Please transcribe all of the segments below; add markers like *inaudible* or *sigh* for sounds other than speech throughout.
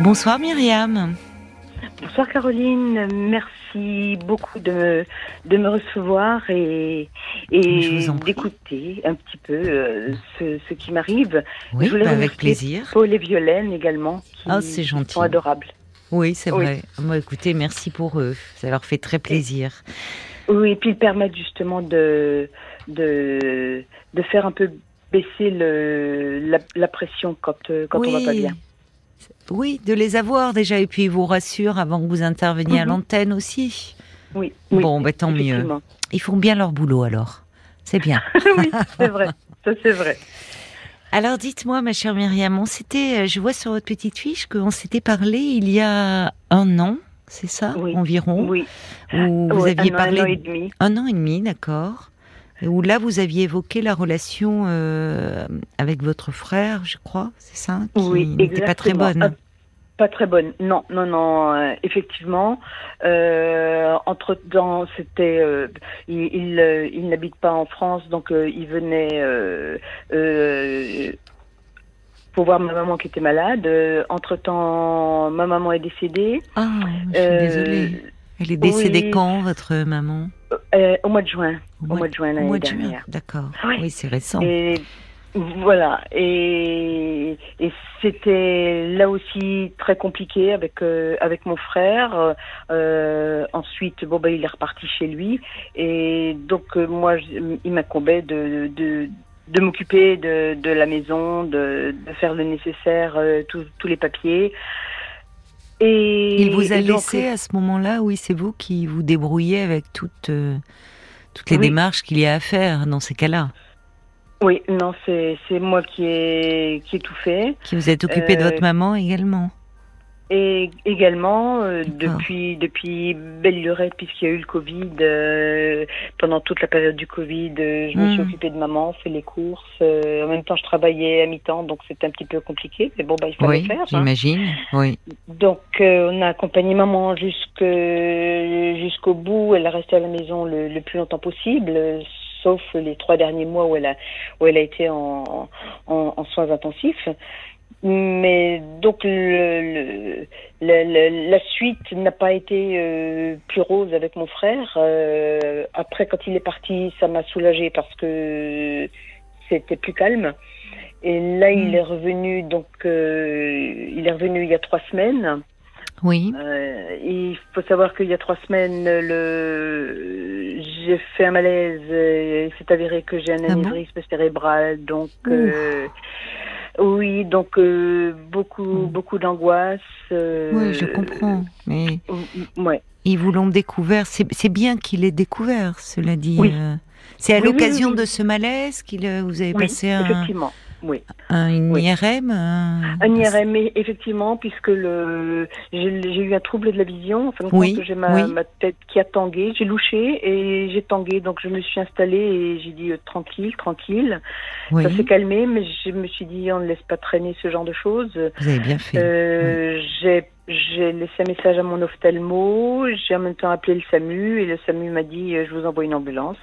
Bonsoir Myriam. Bonsoir Caroline, merci beaucoup de, de me recevoir et, et d'écouter un petit peu euh, ce, ce, qui m'arrive. Oui, bah avec plaisir. Paul et Violaine également, qui, oh, c'est gentil. sont adorables. Oui, c'est vrai. Moi, écoutez, merci pour eux. Ça leur fait très plaisir. oui, et puis ils permettent justement de, de, de faire un peu baisser le, la, la pression quand, quand on va pas bien. Oui, de les avoir déjà, et puis ils vous rassurent avant que vous interveniez à mhm. l'antenne aussi. Oui. Bon, bah, tant mieux. Ils font bien leur boulot alors. C'est bien. *laughs* oui, c'est vrai. Ça, c'est vrai. Alors dites-moi, ma chère Myriam, on s'était, euh, je vois sur votre petite fiche qu'on s'était parlé il y a un an, c'est ça, environ. Oui. Où vous aviez parlé. Un an et demi. Un an et demi, d'accord où là vous aviez évoqué la relation euh, avec votre frère, je crois, c'est ça qui Oui, n'était pas très bonne. Ah, pas très bonne, non, non, non, euh, effectivement. Euh, entre temps, c'était, il, il, n'habite pas en France, donc il venait pour voir ma maman qui était malade. entre temps, ma maman est décédée. Ah, je suis désolée. Elle est décédée quand, votre maman? Euh, Au mois de juin. Au, mois de juin l'année dernière. D'accord. Oui, c'est récent. Et voilà. Et, et c'était là aussi très compliqué avec euh, avec mon frère. Euh, ensuite, bon ben il est reparti chez lui. Et donc moi, il m'incombait de, de de m'occuper de, de la maison, de, de faire le nécessaire, tous les papiers. Et, il vous a laissé à ce moment-là, oui, c'est vous qui vous débrouillez avec toutes, euh, toutes les démarches qu'il y a à faire dans ces cas-là. Oui, non, c'est moi qui ai, qui ai tout fait. Qui vous êtes occupé de votre euh, maman également et également, euh, depuis, depuis belle lurette, puisqu'il y a eu le Covid, euh, pendant toute la période du Covid, euh, je me suis hmm. occupée de maman, fait les courses. en même temps, je travaillais à mi-temps, donc c'était un petit peu compliqué. Mais bon, bah, il fallait oui, faire. Hein. J'imagine, oui. Donc, on a accompagné maman jusqu'au bout. Elle a resté à la maison le, le plus longtemps possible, sauf les trois derniers mois où elle a, où elle a été en, en, en soins intensifs. Mais donc le, le, la suite n'a pas été euh, plus rose avec mon frère. Euh, après, quand il est parti, ça m'a soulagée parce que c'était plus calme. Et là, il hmm. est revenu. Donc, euh, il est revenu il y a trois semaines. Oui. il faut savoir qu'il y a trois semaines, le j'ai fait un malaise. Il s'est avéré que j'ai un ah anévrisme cérébral. Donc. Oui, donc euh, beaucoup, hmm. beaucoup d'angoisse. Euh, oui, je comprends. Mais ouais. ils vous l'ont découvert. C'est bien qu'il ait découvert, cela dit. Oui. Euh. C'est à l'occasion de ce malaise qu'il vous avez passé un. Effectivement oui. Un IRM Un, IRM, effectivement, puisque le j'ai eu un trouble de la vision. Enfin, oui. j'ai ma, ma, tête qui a tangué. J'ai louché et j'ai tangué, donc je me suis installée et j'ai dit euh, tranquille, tranquille. Ça s'est calmé, mais je me suis dit on ne laisse pas traîner ce genre de choses. Vous avez bien fait. Euh, j'ai j'ai laissé un message à mon ophtalmo, j'ai en même temps appelé le SAMU et le SAMU m'a dit euh, je vous envoie une ambulance.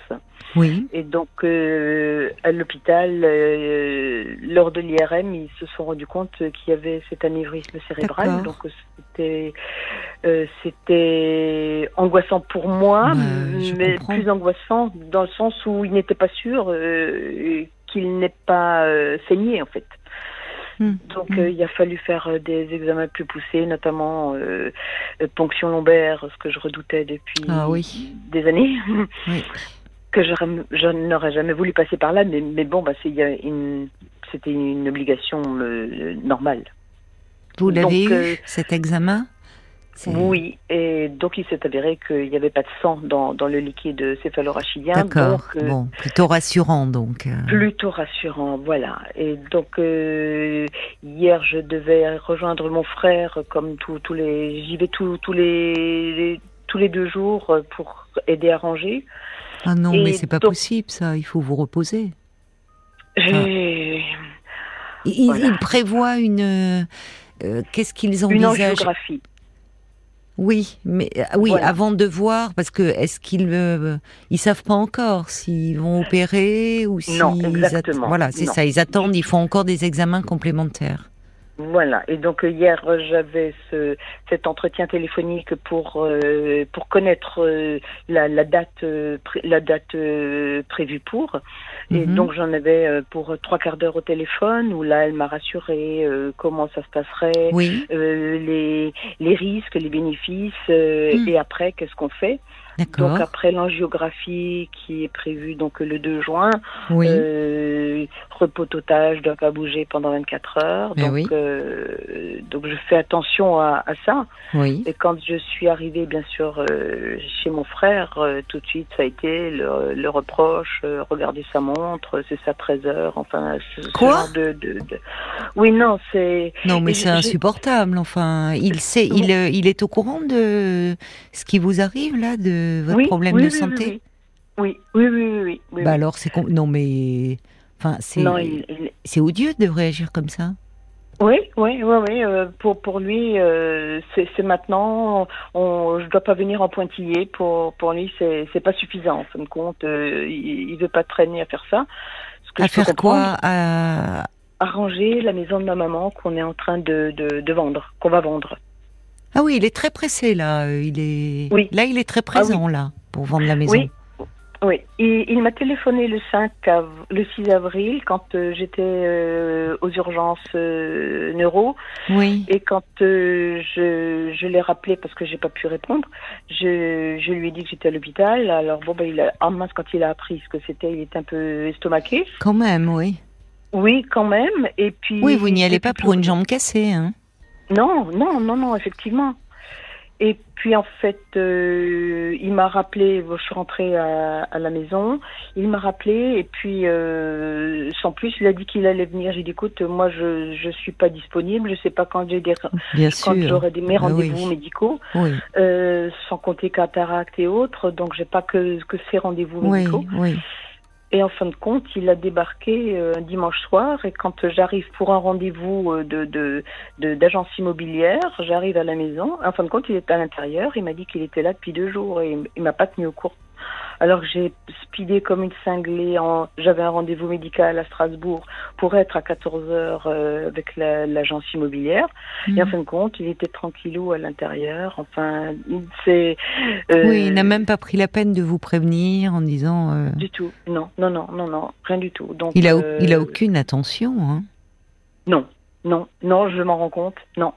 Oui. Et donc euh, à l'hôpital, euh, lors de l'IRM, ils se sont rendus compte qu'il y avait cet anévrisme cérébral. Donc c'était c'était angoissant pour moi, bah, mais plus angoissant dans le sens où il n'était pas sûr qu'il n'ait pas saigné en fait. Hmm. Donc hmm. Euh, il a fallu faire euh, des examens plus poussés, notamment euh, ponction lombaire, ce que je redoutais depuis ah des années. *laughs* que je, n'aurais jamais voulu passer par là, mais, mais bon, bah, c'était une, une obligation normale. Vous l'avez eu, cet examen? Oui, et donc il s'est avéré qu'il n'y avait pas de sang dans, dans le liquide céphalorachidien. D'accord, euh, bon, plutôt rassurant donc. Euh. Plutôt rassurant, voilà. Et donc euh, hier je devais rejoindre mon frère comme tous les, j'y vais tous les, tous les deux jours pour aider à ranger. Ah non, mais c'est pas possible ça, il faut vous reposer. Il, il, prévoit une... Qu'est-ce qu'ils envisagent? Une angiographie. Oui, mais euh, oui, avant de voir, parce que est-ce qu'ils euh, ils savent pas encore s'ils vont opérer ou si non, exactement. voilà, c'est ça, ils attendent, ils font encore des examens complémentaires. Voilà. Et donc hier, j'avais ce, cet entretien téléphonique pour euh, pour connaître euh, la, la, date la date prévue pour. Et mhm. donc j'en avais pour trois quarts d'heure au téléphone où là, elle m'a rassuré comment ça se passerait, les les risques, les bénéfices, mhm. et après qu'est-ce qu'on fait. Donc après l'angiographie qui est prévue donc le 2 juin, oui. euh, je dois pas bouger pendant 24 heures. donc oui. euh, donc je fais attention à, à, ça. Oui. Et quand je suis arrivée bien sûr euh, chez mon frère, euh, tout de suite ça a été le, le reproche, regarder sa montre, c'est ça 13 heures, enfin ce, Quoi genre de, de, de, Oui non c'est. Non mais c'est insupportable. Enfin il sait, il il est au courant de ce qui vous arrive là de votre problème de santé oui, oui, oui, oui. bah alors, c'est non, mais enfin, c'est c'est odieux de réagir comme ça. Oui, oui, oui, oui. Euh, pour pour lui, euh, c'est maintenant. On, je dois pas venir en pointillé. Pour pour lui, c'est c'est pas suffisant. En fin de compte, euh, il, il veut pas traîner à faire ça. Ce que à faire quoi? à... Arranger la maison de ma maman qu'on est en train de de, de vendre, qu'on va vendre. Ah oui, il est très pressé là. Il est. Oui. Là, il est très présent ah là pour vendre la maison. Oui. Oui, il, il m'a téléphoné le 5 le 6 avril quand euh, j'étais euh, aux urgences euh, neuro. Oui. Et quand je, je l'ai rappelé parce que j'ai pas pu répondre, je, je lui ai dit que j'étais à l'hôpital. Alors bon ben il a en quand il a appris ce que c'était, il était un peu estomaqué. Quand même, oui. Oui, quand même. Et puis. Oui, vous n'y allez pas pour une jambe cassée, hein. Non, non, non, non, effectivement. Et puis en fait, euh, il m'a rappelé, je suis rentrée à, à la maison, il m'a rappelé et puis euh, sans plus, il a dit qu'il allait venir. J'ai dit écoute, moi je je suis pas disponible, je sais pas quand j'ai des quand j'aurai des mes ah rendez-vous médicaux, oui. euh, sans compter cataracte et autres, donc j'ai pas que que ces rendez-vous médicaux. Et en fin de compte, il a débarqué euh, un dimanche soir. Et quand j'arrive pour un rendez-vous euh, de, de, d'agence immobilière, j'arrive à la maison. En fin de compte, il était à l'intérieur. Il m'a dit qu'il était là depuis deux jours et il m'a pas tenu au courant alors j'ai speedé comme une cinglée. En... J'avais un rendez-vous médical à Strasbourg pour être à 14 heures euh, avec l'agence immobilière. Et en mhm. fin de compte, il était tranquillou à l'intérieur. Enfin, c'est. Euh... Oui, il n'a même pas pris la peine de vous prévenir en disant. Euh... Du tout. Non, non, non, non, non, rien du tout. Donc. Il a, il a aucune attention. Hein. Non, non, non, je m'en rends compte. Non,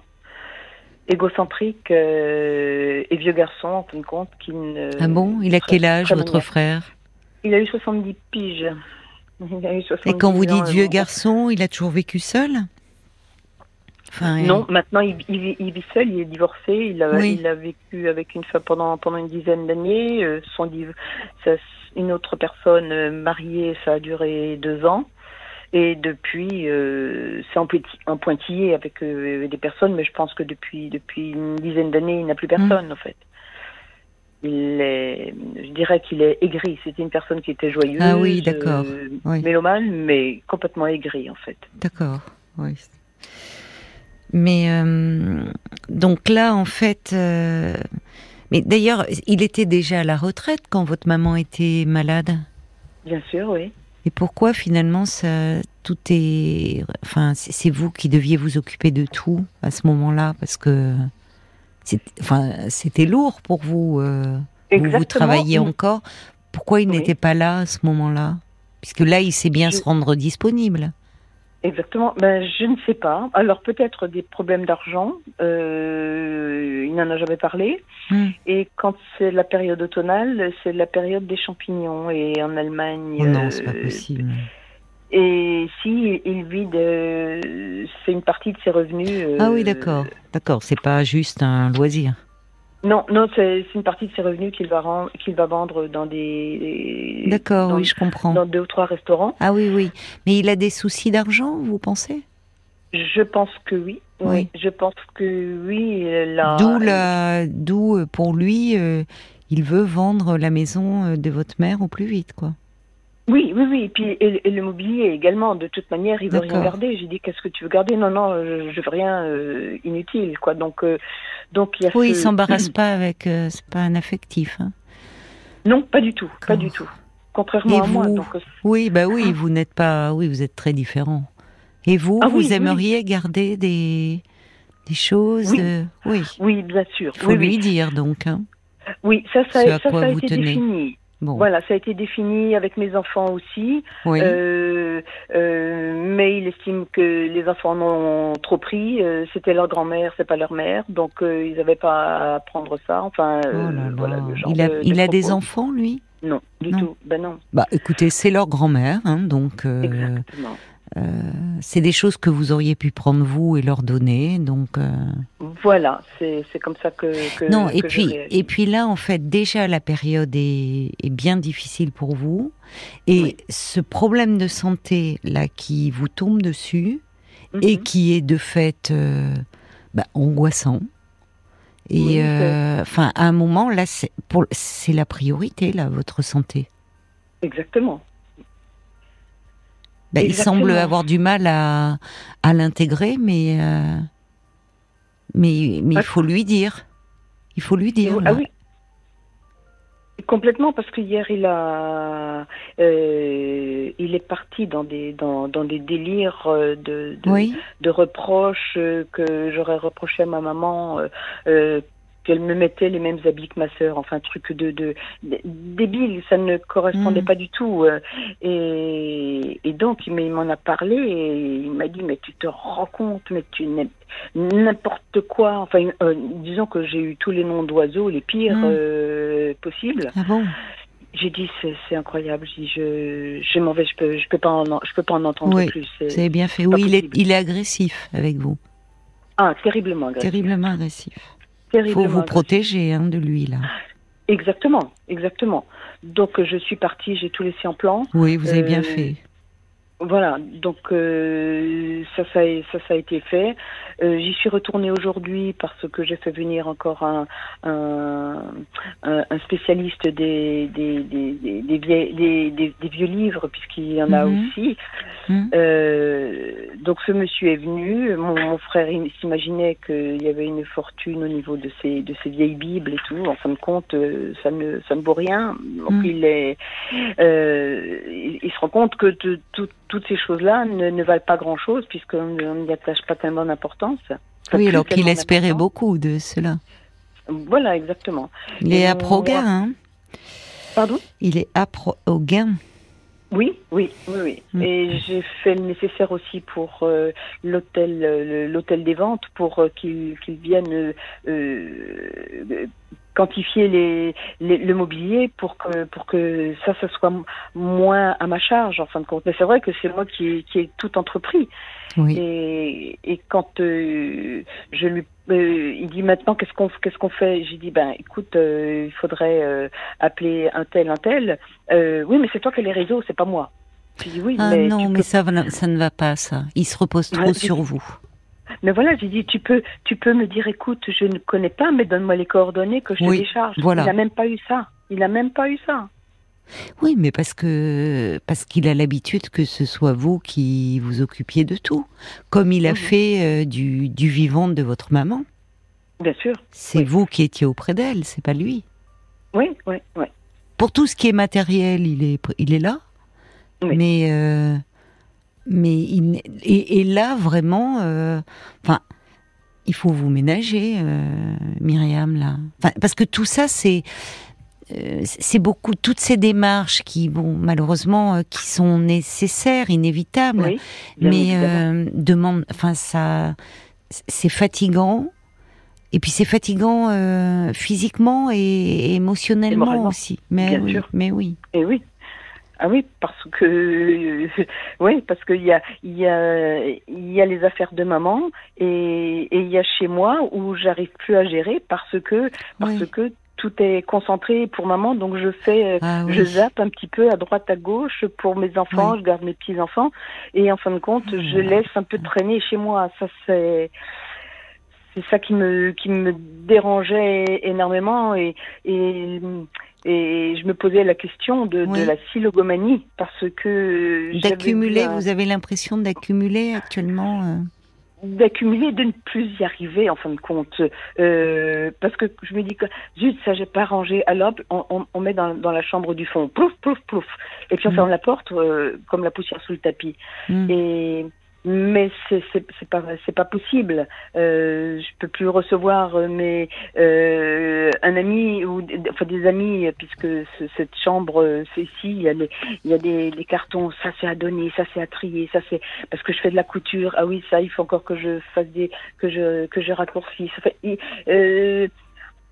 égocentrique euh, et vieux garçon, en fin de compte, qui ne... Ah bon? Il a quel âge, votre frère? Il a eu 70 piges. *laughs* Il a eu 70 et quand vous dites vieux garçon, il a toujours vécu seul? Enfin, Non, maintenant il, il, vit seul, il est divorcé, il a, il a vécu avec une femme pendant, pendant une dizaine d'années. Euh, son ça, une autre personne euh, mariée, ça a duré deux ans. Et depuis, euh, c'est en, pointillé avec euh, des personnes, mais je pense que depuis depuis une dizaine d'années, il n'a plus personne mm. en fait. Il est, je dirais qu'il est aigri. C'était une personne qui était joyeuse, ah oui, d'accord, euh, mélomane, mais complètement aigri en fait. D'accord, oui. Mais euh, donc là, en fait, mais d'ailleurs, il était déjà à la retraite quand votre maman était malade? Bien sûr, oui. Et pourquoi finalement ça, tout est, enfin, c'est vous qui deviez vous occuper de tout à ce moment-là? Parce que, enfin, c'était lourd pour vous. Euh, vous, vous travailliez encore. Pourquoi il n'était pas là à ce moment-là? Puisque là, il sait bien se rendre disponible. Exactement. Ben, je ne sais pas. Alors peut-être des problèmes d'argent. Euh, il n'en a jamais parlé. Hmm. Et quand c'est la période automnale, c'est la période des champignons. Et en Allemagne. Oh non, c'est pas euh, possible. Et si il vit de, c'est une partie de ses revenus. Euh, ah oui, d'accord, d'accord. C'est pas juste un loisir. Non, non, c'est une partie de ses revenus qu'il va, qu'il va vendre dans des. D'accord, oui, je comprends. Dans deux ou trois restaurants. Ah oui, oui. Mais il a des soucis d'argent, vous pensez? Je pense que oui. Oui. Je pense que oui. D'où la... d'où euh, pour lui, euh, il veut vendre la maison euh, de votre mère au plus vite, quoi. Oui, oui, oui. Et puis et, le mobilier également. De toute manière, il veut rien garder. J'ai dit qu'est-ce que tu veux garder? Non, non, je, je veux rien euh, inutile, quoi. Donc, euh, donc il y a. Oui, *clears throat* pas avec. Euh, c'est pas un affectif. Hein. Non, pas du tout, pas du tout. Contrairement à moi. Donc, oui, bah oui, vous n'êtes pas. Oui, vous êtes très différent. Et vous, ah vous aimeriez garder des, des choses Oui, oui. oui bien sûr. Il faut lui dire donc. Hein, oui, ça, ça, ça, a été défini. Voilà, ça a été défini avec mes enfants aussi. Euh, euh, mais il estime que les enfants en ont trop pris. Euh, c'était leur grand-mère, c'est pas leur mère, donc ils n'avaient pas à prendre ça. Enfin, oh voilà, il a, il a des enfants, lui? Non, du tout. Ben non. Bah, écoutez, c'est leur grand-mère, hein, donc. Exactement. Euh, c'est des choses que vous auriez pu prendre vous et leur donner, donc. Euh, voilà, c'est comme ça que. que non, et puis et puis là, en fait, déjà la période est, est bien difficile pour vous, et ce problème de santé là qui vous tombe dessus et mhm. qui est de fait euh, bah, angoissant. Et enfin, à un moment là, c'est la priorité là, votre santé. Exactement. Ben, il semble avoir du mal à, à l'intégrer, mais, euh, mais, mais il faut lui dire. Il faut lui dire. Ah oui. Complètement, parce que hier il a, euh, il est parti dans des dans, dans des délires euh, de de, de reproches que j'aurais reproché à ma maman qu'elle me mettait les mêmes habits que ma sœur, enfin un truc de, de, débile, ça ne correspondait mm. pas du tout. Euh, et, et donc il m'en a parlé et il m'a dit mais tu te rends compte, mais tu n'importe quoi. Enfin euh, disons que j'ai eu tous les noms d'oiseaux les pires mm. euh, possibles. Ah bon? J'ai dit c'est incroyable. Je, je, je m'en vais, je peux, je peux pas en, je peux pas en entendre oui, plus. C'est bien fait. Oui, il est, il est agressif avec vous. Ah, terriblement agressif. Terriblement agressif. Il faut vous protéger hein, de lui, là. Exactement, exactement. Donc je suis partie, j'ai tout laissé en plan. Oui, vous avez bien euh, fait. Voilà, donc euh, ça, ça, ça, ça, a été fait. Euh, J'y suis retournée aujourd'hui parce que j'ai fait venir encore un, un, un spécialiste des, des, des, des, des, des vieux livres, puisqu'il y en a mhm. aussi. Mhm. Euh, donc ce monsieur est venu. Mon, mon frère s'imaginait qu'il y avait une fortune au niveau de ces, de ces vieilles bibles et tout. En fin de compte, euh, ça ne, ça ne vaut rien. Donc mhm. il, est, euh, il, se rend compte que toutes ces choses-là ne, ne valent pas grand-chose puisqu'on n'y attache pas tellement d'importance. oui, alors qu'il espérait beaucoup de cela. Voilà, exactement. Il est à Progain, hein Pardon? Il est à Pro au gain. Oui, oui, oui, oui. Mm. Et j'ai fait le nécessaire aussi pour euh, l'hôtel, euh, l'hôtel des ventes, pour euh, qu'ils viennent quantifier les, le mobilier pour que pour que ça, ça soit moins à ma charge en fin de compte. Mais c'est vrai que c'est moi qui, qui ai tout entrepris. Oui. Et, et quand je lui euh, il dit maintenant qu'est-ce qu'on qu'est-ce qu'on fait? J'ai dit ben écoute, euh, il faudrait euh, appeler un tel un tel. oui, mais c'est toi qui as les réseaux, c'est pas moi. Dit oui, ah mais non, mais ça ça ne va pas ça. Il se repose trop sur vous. Mais voilà, j'ai dit tu peux tu peux me dire écoute, je ne connais pas, mais donne-moi les coordonnées que je oui, décharge. Voilà. Il n'a même pas eu ça. Il n'a même pas eu ça. Oui, mais parce que parce qu'il a l'habitude que ce soit vous qui vous occupiez de tout, comme il a mhm. fait euh, du, du vivant de votre maman. Bien sûr. C'est vous qui étiez auprès d'elle, c'est pas lui. Oui, oui, oui. Pour tout ce qui est matériel, il est il est là. Mais euh, mais il, et, là vraiment, euh, enfin. il faut vous ménager, Myriam, là. parce que tout ça, c'est euh, c'est beaucoup toutes ces démarches qui, bon, malheureusement, euh, qui sont nécessaires, inévitables, mais euh, demande, enfin ça, c'est fatigant. Et puis c'est fatigant physiquement et émotionnellement aussi. Mais oui, mais oui. Et oui. Ah oui, parce que *laughs* oui, parce qu'il y a il y a il y a les affaires de maman et il y a chez moi où j'arrive plus à gérer parce que parce que tout est concentré pour maman, donc je fais, ah je zappe un petit peu à droite, à gauche pour mes enfants, je garde mes petits enfants, et en fin de compte, ah je laisse un peu traîner chez moi. Ça c'est c'est ça qui me qui me dérangeait énormément et et et je me posais la question de, de la silogomanie parce que d'accumuler. Vous avez l'impression d'accumuler actuellement. Euh d'accumuler, de ne plus y arriver en fin de compte. Euh, parce que je me dis que, zut, ça j'ai pas rangé, alors on, on, met dans, dans, la chambre du fond, plouf, plouf, plouf. Et puis on mm. ferme la porte euh, comme la poussière sous le tapis. Mm. Et mais c'est c'est pas c'est pas possible. Euh, je peux plus recevoir euh, mes euh, un ami ou enfin des amis puisque cette chambre euh, c'est ici il y a les, il y a des, cartons ça c'est à donner ça c'est à trier ça c'est parce que je fais de la couture ah oui ça il faut encore que je fasse des que je que je. Enfin, euh,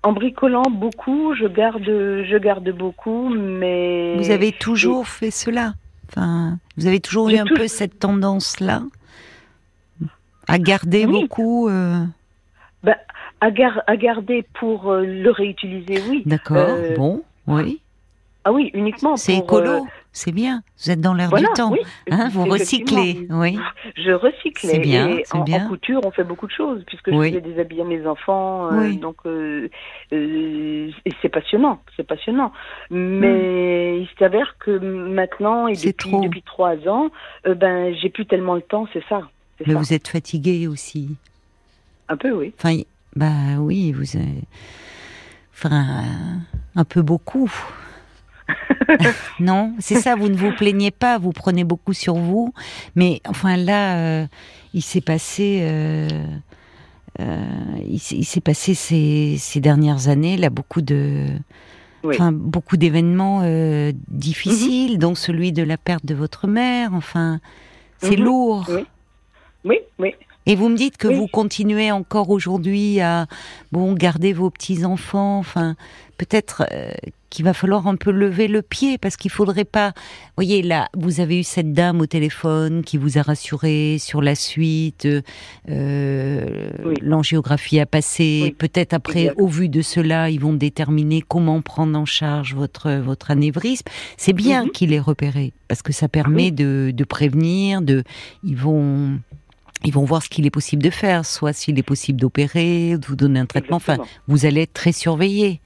en bricolant beaucoup, je garde, je garde beaucoup, mais. Vous avez toujours fait cela. Enfin, vous avez toujours eu un peu cette tendance-là? À garder beaucoup. Euh... Ben, à, gar à, garder pour euh, le réutiliser, oui. D'accord. Euh, bon, oui. Ah oui, uniquement. C'est écolo, c'est bien. Vous êtes dans l'air du temps. hein, vous recyclez, oui. *laughs* Je recycle. C'est bien. Et en, bien. en, couture, on fait beaucoup de choses puisque je fais des habits à mes enfants. Euh, donc, euh, euh, et c'est passionnant, c'est passionnant. Mais mm. il s'avère que maintenant et depuis, trop. depuis trois ans, ben j'ai plus tellement le temps, c'est ça. Mais ça. vous êtes fatigué aussi. Un peu, oui. Enfin, bah oui, vous avez... Enfin, un peu beaucoup. *laughs* non, c'est ça, vous ne vous plaignez pas, vous prenez beaucoup sur vous. Mais enfin là, euh, il s'est passé, euh, euh, il, s'est passé ces, ces, dernières années là beaucoup de, oui. enfin beaucoup d'événements difficiles, mm -hmm. dont celui de la perte de votre mère. Enfin, c'est mm -hmm. lourd. Oui, oui. oui. Et vous me dites que oui. vous continuez encore aujourd'hui à bon garder vos petits enfants. Enfin, peut-être euh, qu'il va falloir un peu lever le pied parce qu'il faudrait pas. Voyez là, vous avez eu cette dame au téléphone qui vous a rassuré sur la suite. Euh, oui. L'angiographie a passé. Oui. Peut-être après, au vu de cela, ils vont déterminer comment prendre en charge votre votre anévrisme. C'est bien mm -hmm. qu'il ait repéré parce que ça permet de, de prévenir. De, ils vont ils vont voir ce qu'il est possible de faire, soit s'il est possible d'opérer, de vous donner un traitement. Exactement. Enfin, vous allez être très surveillé.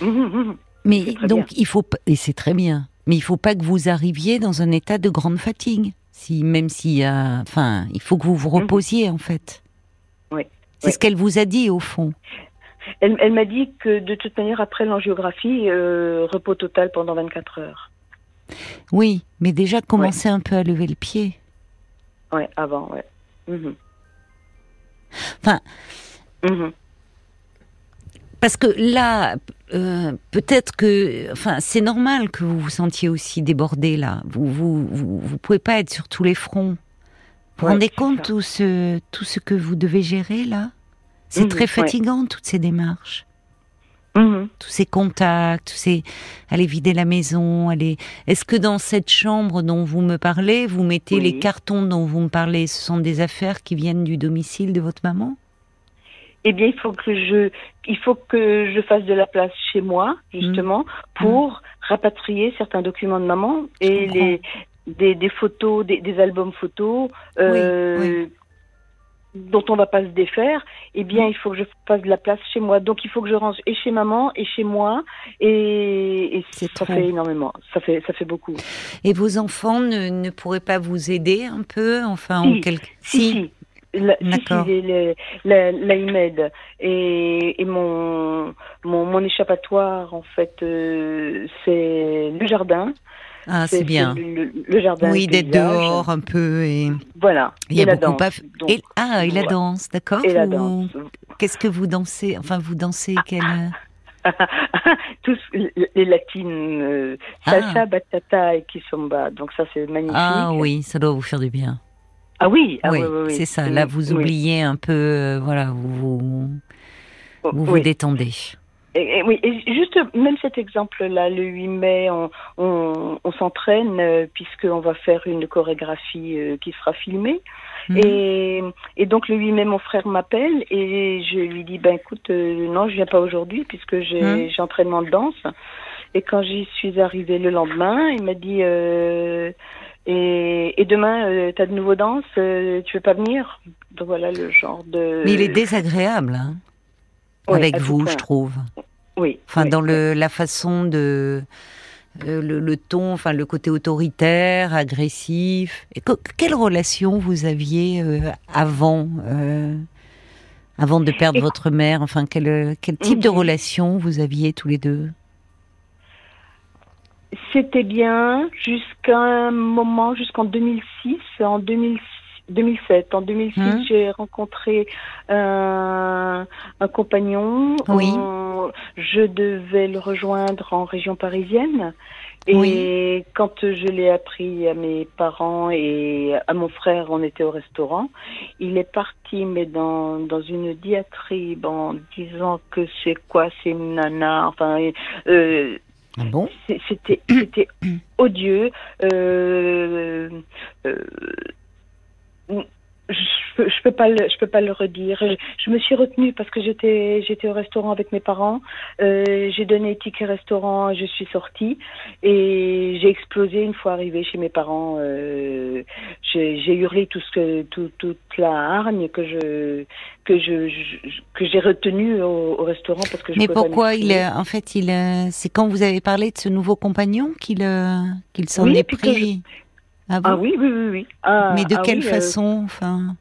Mmh, mais donc, bien. il faut, et c'est très bien, mais il faut pas que vous arriviez dans un état de grande fatigue. Si, même s'il y a, enfin, il faut que vous vous reposiez, mmh. en fait. Oui. C'est oui. ce qu'elle vous a dit, au fond. Elle, elle m'a dit que, de toute manière, après l'angiographie, euh, repos total pendant 24 heures. Oui, mais déjà, commencez ouais. un peu à lever le pied. Oui, avant, ouais. Mmh. Enfin, mmh. parce que là, euh, peut-être que, enfin, c'est normal que vous vous sentiez aussi débordé là. Vous, vous, vous, vous pouvez pas être sur tous les fronts. Vous ouais, rendez compte tout ce, tout ce que vous devez gérer là? C'est mmh, très fatigant ouais. toutes ces démarches. Tous ces contacts, tous ces aller vider la maison, aller. Est-ce que dans cette chambre dont vous me parlez, vous mettez oui. les cartons dont vous me parlez Ce sont des affaires qui viennent du domicile de votre maman? Eh bien, il faut que je, il faut que je fasse de la place chez moi, justement, mmh. pour mmh. rapatrier certains documents de maman et les des, des, photos, des, des albums photos. Euh, oui, oui dont on va pas se défaire, eh bien, il faut que je fasse de la place chez moi. Donc, il faut que je range et chez maman et chez moi, et, et ça trop. fait énormément. Ça fait, ça fait beaucoup. Et vos enfants ne, ne pourraient pas vous aider un peu, enfin, si, en quelque... si, si. D'accord. Si, si, la, la IMED et, et mon, mon, mon échappatoire, en fait, euh, c'est le jardin. Ah, c'est bien. Le, le, jardin. Oui, d'être dehors un peu et. Voilà. Il y a et beaucoup pas. Et... Ah, et la danse, d'accord. Et la danse. Qu'est-ce que vous dansez Enfin, vous dansez *laughs* quelle *laughs* tous les latines euh, salsa, ah. bachata et kizomba. Donc ça c'est magnifique. Ah oui, ça doit vous faire du bien. Ah oui, ah, oui, oui, oui, oui. c'est ça. Là, vous oubliez un peu, euh, voilà, vous vous, vous, vous détendez. Et, et, oui, et juste même cet exemple-là, le 8 mai, on, on, on s'entraîne euh, puisqu'on va faire une chorégraphie euh, qui sera filmée. Mmh. Et, et, donc le 8 mai, mon frère m'appelle et je lui dis, ben écoute, euh, non, je viens pas aujourd'hui puisque j'ai mmh. entraînement de danse. Et quand j'y suis arrivée le lendemain, il m'a dit, euh, et, et, demain, euh, tu as de nouveaux danses, euh, tu veux pas venir? Donc voilà le genre de... Mais il est désagréable, hein oui, avec vous, je trouve. Oui. Enfin, oui, dans le, la façon de. Euh, le, le, ton, enfin le côté autoritaire, agressif. Et que, quelle relation vous aviez euh, avant, euh, avant de perdre Et... votre mère? Enfin, quel, quel type de relation vous aviez tous les deux? C'était bien jusqu'à un moment, jusqu'en 2006. En 2006 2007. En 2006, Hum. j'ai rencontré un, un compagnon. Oui. On- je devais le rejoindre en région parisienne. Et Oui. quand je l'ai appris à mes parents et à mon frère, on était au restaurant. Il est parti, mais dans, dans une diatribe en disant que c'est quoi, c'est une nana. Enfin, euh, Ah bon? c'était c'était *clears throat* odieux. Euh, euh, je je peux pas le, je peux pas le redire. Je, je me suis retenue parce que j'étais j'étais au restaurant avec mes parents. Euh, j'ai donné ticket restaurant, je suis sortie et j'ai explosé une fois arrivée chez mes parents. Euh, j'ai hurlé tout ce que tout, toute la hargne que je que je, je- que j'ai retenue au, au restaurant parce que je Mais pouvais pas pourquoi il est, en fait, il, euh, c'est quand vous avez parlé de ce nouveau compagnon qu'il euh, qu'il s'en Oui, est pris? Ah Ah oui, oui, oui, oui. Ah, Mais de ah quelle oui, euh, façon Enfin,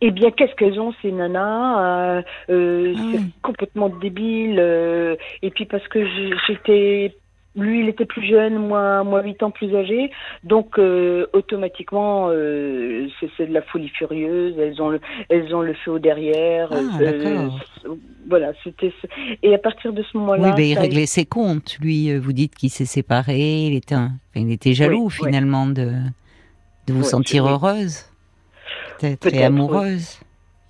Eh bien, qu'est-ce qu'elles ont ces nanas euh, euh, C'est complètement débile. euh, et puis parce que j'étais, lui, il était plus jeune, moi, moi, huit ans plus âgé. Donc euh, automatiquement, euh, c'est de la folie furieuse. Elles ont le, elles ont le feu au derrière. Ah, euh, d'accord. voilà, c'était. Et à partir de ce moment-là, oui, ben, il a réglait ses comptes. Lui, vous dites qu'il s'est séparé. Il était, un- enfin, il était jaloux Oui, finalement de de vous Ouais, sentir heureuse, peut-être et amoureuse.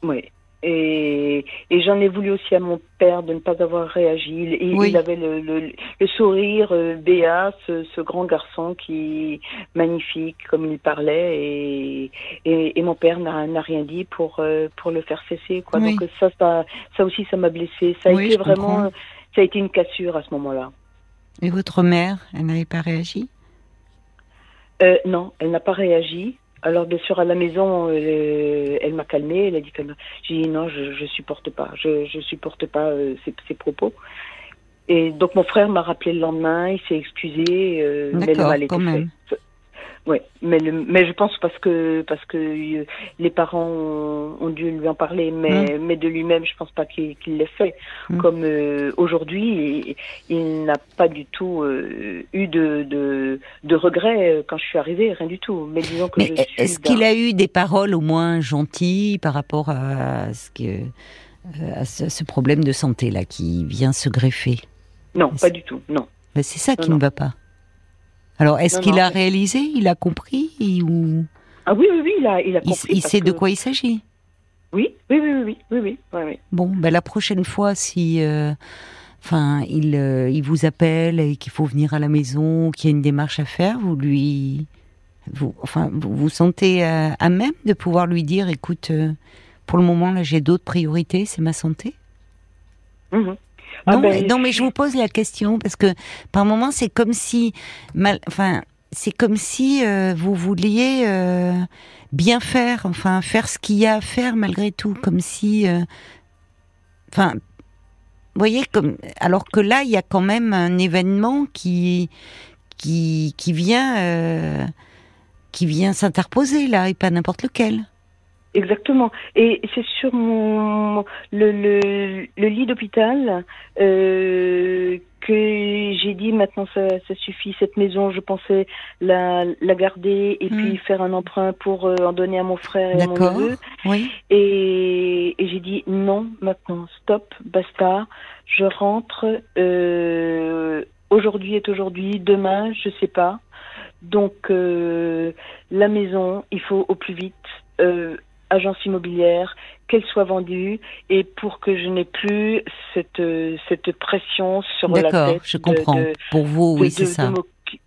Oui. Et, et j'en ai voulu aussi à mon père de ne pas avoir réagi. Il, il- Oui. il avait le, le, le sourire euh, béat, ce, ce grand garçon qui magnifique comme il parlait, et, et, et mon père n'a rien dit pour euh, pour le faire cesser. Quoi. Oui. Donc ça, ça, ça aussi, ça m'a blessé. Ça a Oui, été vraiment, comprends. ça a été une cassure à ce moment-là. Et votre mère, elle n'avait pas réagi? Euh, non, elle n'a pas réagi. Alors bien sûr à la maison, euh, elle m'a calmée. Elle a dit comme j'ai dit non, je, je supporte pas, je, je supporte pas euh, ces, ces propos. Et donc mon frère m'a rappelé le lendemain, il s'est excusé, euh, mais le D'accord, mal était fait. Ouais, mais le, mais je pense parce que parce que euh, les parents ont, ont dû lui en parler, mais mais de lui-même, je pense pas qu'il l'ait fait. Mm. Comme euh, aujourd'hui, il, il n'a pas du tout euh, eu de, de de regrets quand je suis arrivée, rien du tout. Mais disons que Mais est-ce qu'il a eu des paroles au moins gentilles par rapport à ce que à ce, ce problème de santé là qui vient se greffer? Non, pas du tout, non. Ben, C'est ça qui non. ne va pas. Alors, est-ce qu'il a réalisé Il a compris ou... Ah oui, oui, oui, il a, il a compris. Il, sait de quoi il s'agit oui oui, oui, oui, oui, oui, Bon, ben, la prochaine fois, si. Euh, enfin, il, euh, il vous appelle et qu'il faut venir à la maison, qu'il y a une démarche à faire, vous lui, vous, enfin, vous vous sentez euh, à, même de pouvoir lui dire, écoute, pour le moment là, j'ai d'autres priorités, c'est ma santé? Mhm. Ah non, ben, mais- non, mais je vous pose la question parce que par moments, c'est comme si, mal, enfin, c'est comme si euh, vous vouliez euh, bien faire, enfin, faire ce qu'il y a à faire malgré tout, comme si, euh, enfin, voyez, comme, alors que là, il y a quand même un événement qui, qui, qui vient, qui vient s'interposer là, et pas n'importe lequel. Exactement. Et c'est sur mon le, le, le lit d'hôpital euh, que j'ai dit maintenant ça, ça suffit. Cette maison, je pensais la, la garder et Mm. puis faire un emprunt pour euh, en donner à mon frère et à mon neveu. Oui. Et, et j'ai dit non, maintenant, stop, basta. Je rentre. Euh, aujourd'hui est aujourd'hui, demain, je sais pas. Donc euh, la maison, il faut au plus vite. Euh, agence immobilière, qu'elle soit vendue, et pour que je n'ai plus cette cette pression sur la D'accord, tête. je de- comprends. de- Pour vous, de- oui, de- c'est de ça.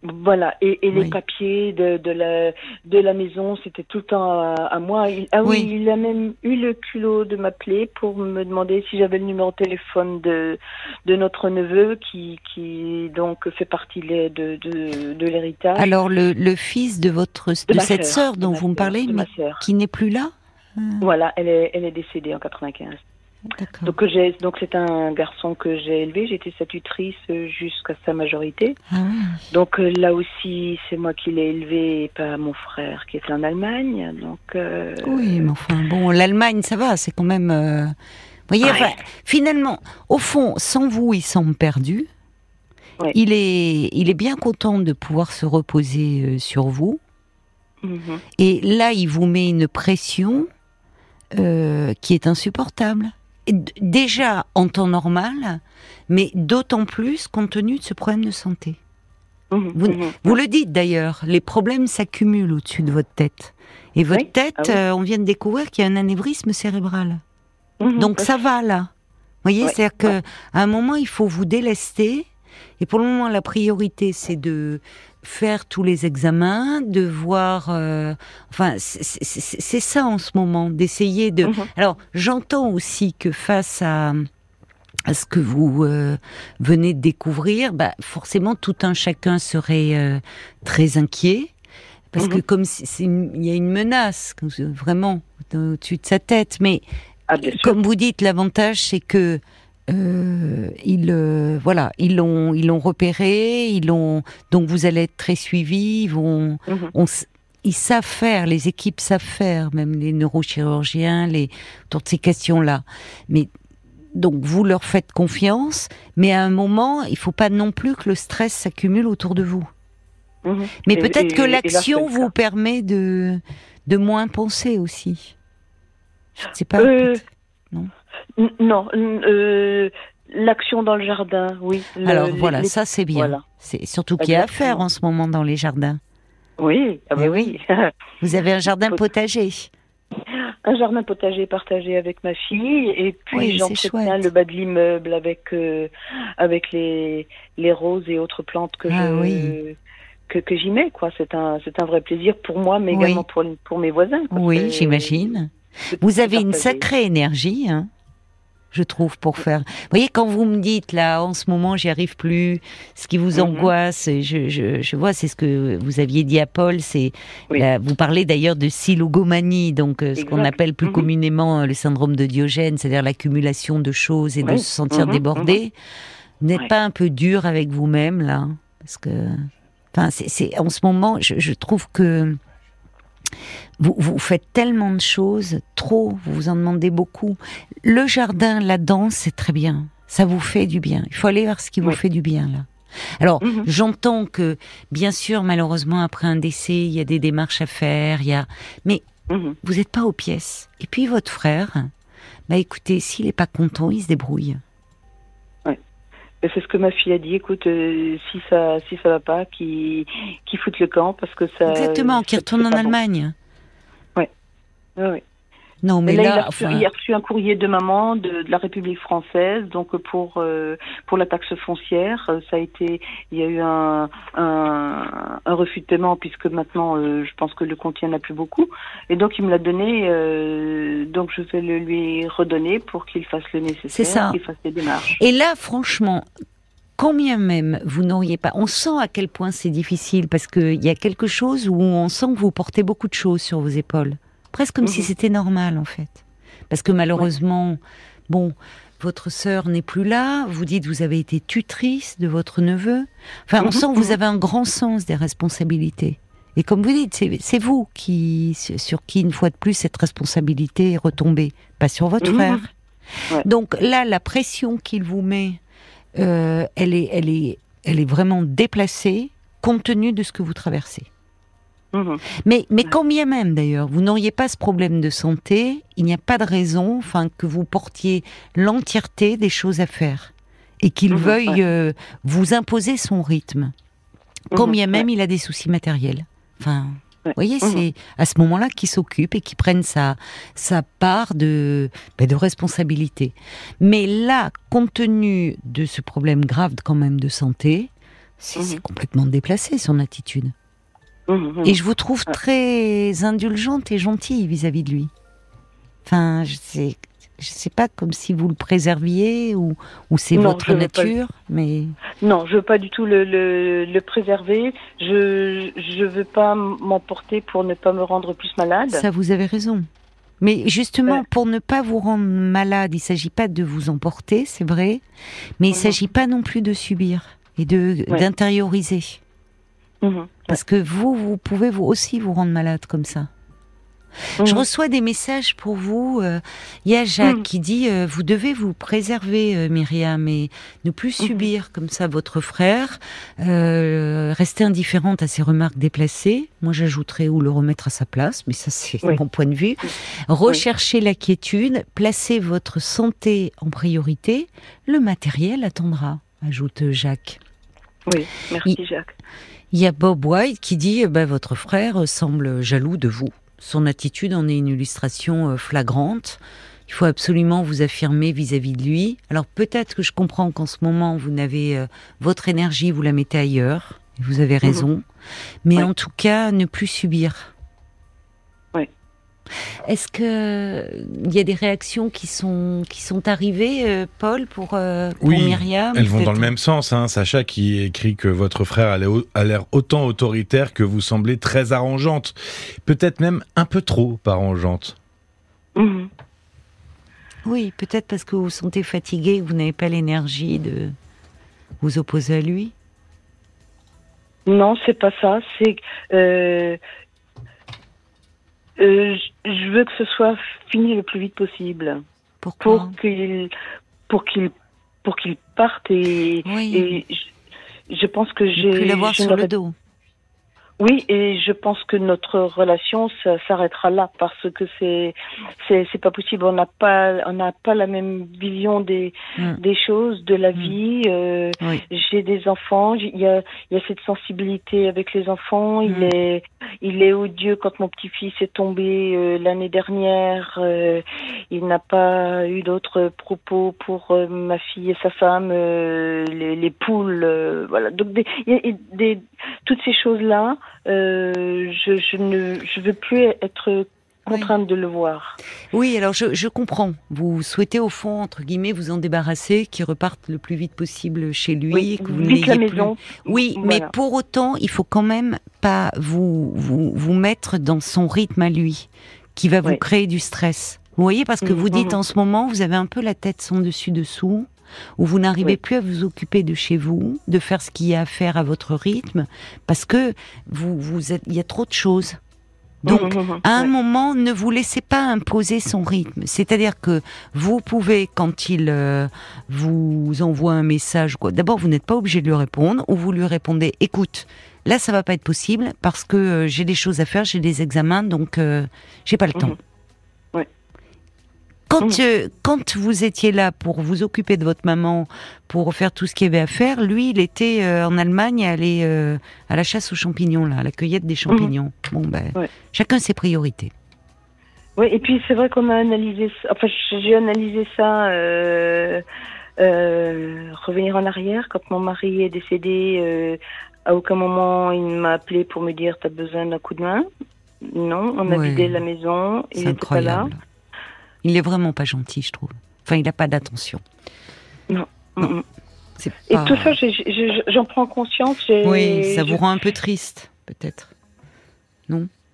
Voilà, et, et Oui. les papiers de, de, la, de la maison, c'était tout le temps à, à moi. Il- ah oui. Oui. il a même eu le culot de m'appeler pour me demander si j'avais le numéro de téléphone de, de notre neveu qui, qui donc fait partie de, de, de, de l'héritage. Alors, le, le fils de votre de, ma cette sœur, de dont vous me parlez, de qui n'est plus là? Euh, Voilà, elle est, elle est décédée en 95. D'accord. Donc j'ai, donc c'est un garçon que j'ai élevé. J'ai été sa tutrice euh, jusqu'à sa majorité. Ah oui. Donc euh, là aussi, c'est moi qui l'ai élevé et pas mon frère qui était en Allemagne. Donc euh, Oui, mais enfin, bon, l'Allemagne, ça va, c'est quand même. euh, Vous voyez, Ouais. enfin, finalement, au fond, sans vous, il semble perdu. Ouais. Il, est, il est bien content de pouvoir se reposer euh, sur vous. Mhm. Et là, il vous met une pression euh, qui est insupportable. Déjà en temps normal, mais d'autant plus compte tenu de ce problème de santé. Mhm. Vous, Mhm. vous le dites d'ailleurs, les problèmes s'accumulent au-dessus de votre tête. Et votre Oui, tête, ah oui. euh, on vient de découvrir qu'il y a un anévrisme cérébral. Donc ça va là. Vous voyez, c'est-à-dire que à un moment il faut vous délester. Et pour le moment, la priorité c'est de faire tous les examens, de voir. euh, enfin, c'est- ça en ce moment, d'essayer de. Mhm. Alors, j'entends aussi que face à à ce que vous euh, venez de découvrir, bah, forcément tout un chacun serait euh, très inquiet. Parce que Mhm. comme il y a une menace, vraiment, au-dessus de sa tête. Mais Ah, comme vous dites, l'avantage c'est que euh, ils, euh, voilà, ils l'ont, ils l'ont repéré, ils l'ont. Donc vous allez être très suivis. Ils vont, Mhm. on ils savent faire, les équipes savent faire, même les neurochirurgiens, les de ces questions-là. Mais donc vous leur faites confiance, mais à un moment, il faut pas non plus que le stress s'accumule autour de vous. Mhm. Mais peut-être que l'action vous permet de de moins penser aussi. Je ne sais pas. Euh, peut-être. N- Non, euh, l'action dans le jardin, oui. Le- Alors voilà, les- ça c'est bien. voilà. C'est surtout qu'il y a à faire en ce moment dans les jardins. Oui, ah bah Eh oui. *laughs* Vous avez un jardin potager. Un jardin potager partagé avec ma fille et puis Oui, j'entretiens le bas de l'immeuble avec euh, avec les les roses et autres plantes que Ah je oui. que, que j'y mets quoi. C'est un c'est un vrai plaisir pour moi mais Oui. également pour pour mes voisins. quoi. Oui, j'imagine. Vous avez une sacrée énergie, hein, je trouve, pour faire. Vous voyez, quand vous me dites là, en ce moment, j'y arrive plus, ce qui vous Mhm. angoisse, je, je, je vois, c'est ce que vous aviez dit à Paul. C'est Oui. vous parlez d'ailleurs de silogomanie, donc euh, ce qu'on appelle plus Mhm. communément euh, le syndrome de Diogène, c'est-à-dire l'accumulation de choses et de se sentir Mhm, débordé. Vous n'êtes Ouais. pas un peu dur avec vous-même là, parce que, enfin, c'est- c'est en ce moment, je, je trouve que vous, vous faites tellement de choses, trop, vous vous en demandez beaucoup. Le jardin, la danse, c'est très bien. Ça vous fait du bien. Il faut aller vers ce qui vous fait du bien, là. Alors, Mhm. j'entends que, bien sûr, malheureusement, après un décès, il y a des démarches à faire, il y a... Mais Mhm. vous n'êtes pas aux pièces. Et puis, votre frère, bah écoutez, s'il n'est pas content, il se débrouille. Et C'est ce que ma fille a dit. Écoute, euh, si ça si ça va pas, qui qui foute le camp parce que ça. Exactement, qui ça- retourne en bon. Oui, oui. Non, mais Mais là, il, là, a reçu, enfin, il a reçu un courrier de maman de, de la République française, donc pour euh, pour la taxe foncière, euh, ça a été, il y a eu un un, un refus de paiement puisque maintenant, euh, je pense que le compte il n'y en a plus beaucoup, et donc il me l'a donné, euh, donc je vais le lui redonner pour qu'il fasse le nécessaire, qu'il fasse les démarches. Et là, franchement, combien même vous n'auriez pas. On sent à quel point c'est difficile parce qu'il y a quelque chose où on sent que vous portez beaucoup de choses sur vos épaules. Presque comme si Mhm. c'était normal, en fait. Parce que malheureusement, bon, votre sœur n'est plus là. Vous dites vous avez été tutrice de votre neveu. Enfin, on Mhm, sent que vous mhm. avez un grand sens des responsabilités. Et comme vous dites, c'est vous qui, sur qui, une fois de plus, cette responsabilité est retombée, pas sur votre frère. Ouais. Donc là, la pression qu'il vous met, euh, elle, est, elle, est, elle est vraiment déplacée compte tenu de ce que vous traversez. Mhm. Mais, mais quand bien même d'ailleurs, vous n'auriez pas ce problème de santé, il n'y a pas de raison enfin, que vous portiez l'entièreté des choses à faire et qu'il Mhm, veuille ouais. euh, vous imposer son rythme. Quand Mhm, bien même ouais. il a des soucis matériels? Enfin, Ouais. vous voyez, c'est à ce moment-là qu'il s'occupe et qu'il prenne sa, sa part de, ben, de responsabilité. Mais là, compte tenu de ce problème grave quand même de santé, c'est complètement déplacé son attitude. Mhm. Et je vous trouve très indulgente et gentille vis-à-vis de lui. Enfin, je sais, je sais pas comme si vous le préserviez ou, ou c'est votre pas nature, mais Non, je veux pas du tout le, le, le préserver. Je je veux pas m'emporter pour ne pas me rendre plus malade. ça vous avez raison. Mais justement, Ouais. pour ne pas vous rendre malade, il s'agit pas de vous emporter, c'est vrai, mais il Mhm. s'agit pas non plus de subir et de Ouais. d'intérioriser, Mhm. parce que vous, vous pouvez vous aussi vous rendre malade comme ça. Je reçois des messages pour vous. euh, Il y a Jacques qui dit euh, vous devez vous préserver, euh, Myriam, et ne plus subir comme ça votre frère. Rester indifférente à ses remarques déplacées. Moi, j'ajouterais ou le remettre à sa place, mais ça c'est Oui. mon point de vue. Rechercher la quiétude, placer votre santé en priorité. Le matériel attendra, ajoute Jacques. Oui, merci Jacques. Il y a Bob White qui dit eh ben, votre frère semble jaloux de vous. Son attitude en est une illustration euh, flagrante. Il faut absolument vous affirmer vis-à-vis de lui. Alors peut-être que je comprends qu'en ce moment vous n'avez euh, votre énergie, vous la mettez ailleurs. Vous avez raison. Mais en tout cas, ne plus subir. Est-ce que il y a des réactions qui sont qui sont arrivées, euh, Paul, pour, euh, pour Oui, Myriam Elles vont dans le même sens. Hein. Sacha qui écrit que votre frère a l'air- autant autoritaire que vous semblez très arrangeante. Peut-être même un peu trop arrangeante. Mhm. Oui, peut-être parce que vous vous sentez fatigué, que vous n'avez pas l'énergie de vous opposer à lui. Non, c'est pas ça. C'est euh, euh, je- veux que ce soit fini le plus vite possible Pourquoi pour qu'il pour qu'il pour qu'il parte et, Oui. et je, je pense que j'ai plus l'avoir sur le dos. Oui, et je pense que notre relation s'arrêtera là parce que c'est c'est c'est pas possible. On n'a pas on n'a pas la même vision des Mm. des choses, de la Mm. vie. euh, Oui. J'ai des enfants. Il y a il y a cette sensibilité avec les enfants. Il Mm. est il est odieux quand mon petit-fils est tombé euh, l'année dernière. euh, il n'a pas eu d'autres propos pour ma fille et sa femme, les, les poules. voilà. Donc des, y a- des toutes ces choses là. Euh, je, je ne je veux plus être contrainte de le voir. Oui, alors je, je comprends. Vous souhaitez au fond, entre guillemets, vous en débarrasser, qu'il reparte le plus vite possible chez lui, Oui, que vous vite la plus- maison. Oui, mais pour autant, il faut quand même pas vous vous, vous mettre dans son rythme à lui, qui va vous Oui. créer du stress. Vous voyez, parce que Mhm, vous dites mhm. en ce moment, vous avez un peu la tête sans dessus dessous, où vous n'arrivez Oui. plus à vous occuper de chez vous, de faire ce qu'il y a à faire à votre rythme, parce que vous vous êtes, il y a trop de choses. Donc, Mhm, mhm, à un ouais. moment, ne vous laissez pas imposer son rythme. C'est-à-dire que vous pouvez, quand il euh, vous envoie un message, quoi. D'abord, vous n'êtes pas obligé de lui répondre, ou vous lui répondez "Écoute, là, ça va pas être possible parce que euh, j'ai des choses à faire, j'ai des examens, donc euh, j'ai pas le temps." Quand, Mhm. euh, quand vous étiez là pour vous occuper de votre maman, pour faire tout ce qu'il y avait à faire, lui, il était euh, en Allemagne, allé euh, à la chasse aux champignons, là, à la cueillette des champignons. Bon, ben, Ouais. chacun ses priorités. Oui, et puis c'est vrai qu'on a analysé ça, enfin j'ai analysé ça, euh, revenir en arrière, quand mon mari est décédé, euh, à aucun moment il m'a appelé pour me dire t'as besoin d'un coup de main. Non, on a Ouais. vidé la maison, il n'était pas là. Il est vraiment pas gentil, je trouve. Enfin, il n'a pas d'attention. Non. Mhm. C'est Et pas- tout ça, j'en prends conscience. Oui, ça vous rend un peu triste, peut-être.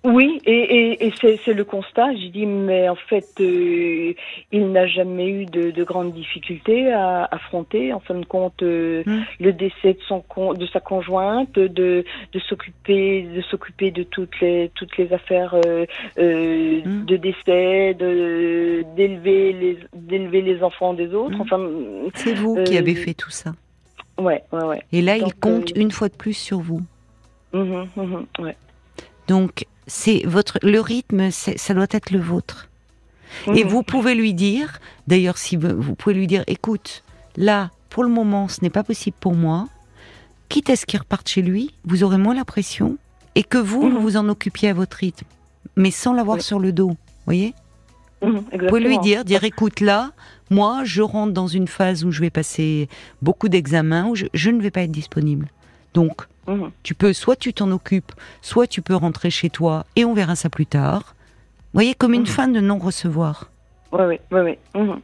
Oui, et, et, et c'est le constat. J'ai dit, mais en fait, euh, il n'a jamais eu de, de grandes difficultés à affronter. En fin de compte, euh, Mm. le décès de son con- de sa conjointe, de de s'occuper de s'occuper de toutes les toutes les affaires euh, euh, Mm. de décès, d'élever les d'élever les enfants des autres. Mm. Enfin, C'est vous qui avez fait tout ça. ouais, ouais, ouais. Et là, il compte une fois de plus sur vous. Mhm, mhm, ouais. Donc, c'est votre le rythme, ça doit être le vôtre. Et vous pouvez lui dire, d'ailleurs, si vous, vous pouvez lui dire, écoute, là, pour le moment, ce n'est pas possible pour moi. Quitte à ce qu'il reparte chez lui, vous aurez moins la pression et que vous, Mhm. vous vous en occupiez à votre rythme, mais sans l'avoir Oui. sur le dos. Voyez? Mhm, Vous pouvez lui dire, dire, écoute, là, moi, je rentre dans une phase où je vais passer beaucoup d'examens, où je, je ne vais pas être disponible. Donc, Mhm. tu peux, soit tu t'en occupes, soit tu peux rentrer chez toi et on verra ça plus tard. Vous voyez, comme une Mhm. fin de non-recevoir. Ouais, ouais. Mhm.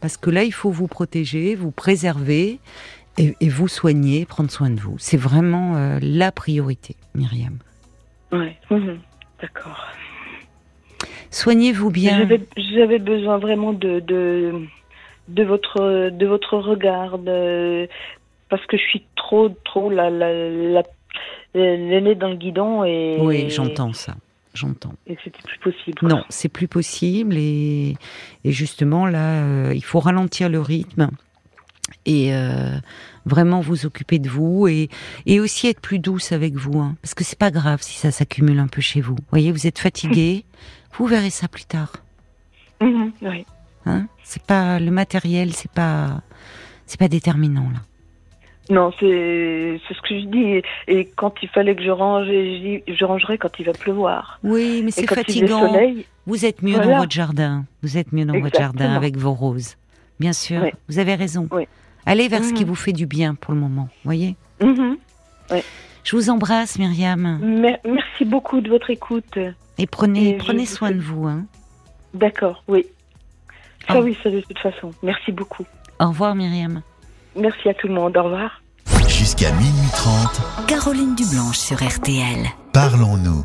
Parce que là, il faut vous protéger, vous préserver et, et vous soigner, prendre soin de vous. C'est vraiment euh, la priorité, Myriam. Ouais. Mhm. D'accord. Soignez-vous bien. J'avais, j'avais besoin vraiment de, de, de votre, de votre regard, de- parce que je suis trop, trop la, la, la, l'aînée dans le guidon et. Oui, j'entends ça. j'entends. Et c'était plus possible. Non, c'est plus possible et, et justement là, euh, il faut ralentir le rythme et euh, vraiment vous occuper de vous et, et aussi être plus douce avec vous, hein, parce que c'est pas grave si ça s'accumule un peu chez vous. Vous voyez, vous êtes fatigué, *laughs* vous verrez ça plus tard. Mhm, oui. Hein? C'est pas le matériel, c'est pas c'est pas déterminant là. Non, c'est c'est ce que je dis. Et quand il fallait que je range, je, dis, je rangerai quand il va pleuvoir. Oui, mais c'est fatigant. soleil, Vous êtes mieux Voilà. dans votre jardin. Vous êtes mieux dans votre jardin avec vos roses. Bien sûr, Oui. vous avez raison. Oui. Allez vers ce qui Mhm. vous fait du bien pour le moment. Voyez. mhm. Je vous embrasse, Myriam, Mer- merci beaucoup de votre écoute. et prenez Et prenez soin de vous. Hein. D'accord, oui. Ça, Ah. oui, ça de toute façon. Merci beaucoup. Au revoir, Myriam. Merci à tout le monde. Au revoir. Jusqu'à minuit 30, Caroline Dublanche sur RTL. parlons-nous.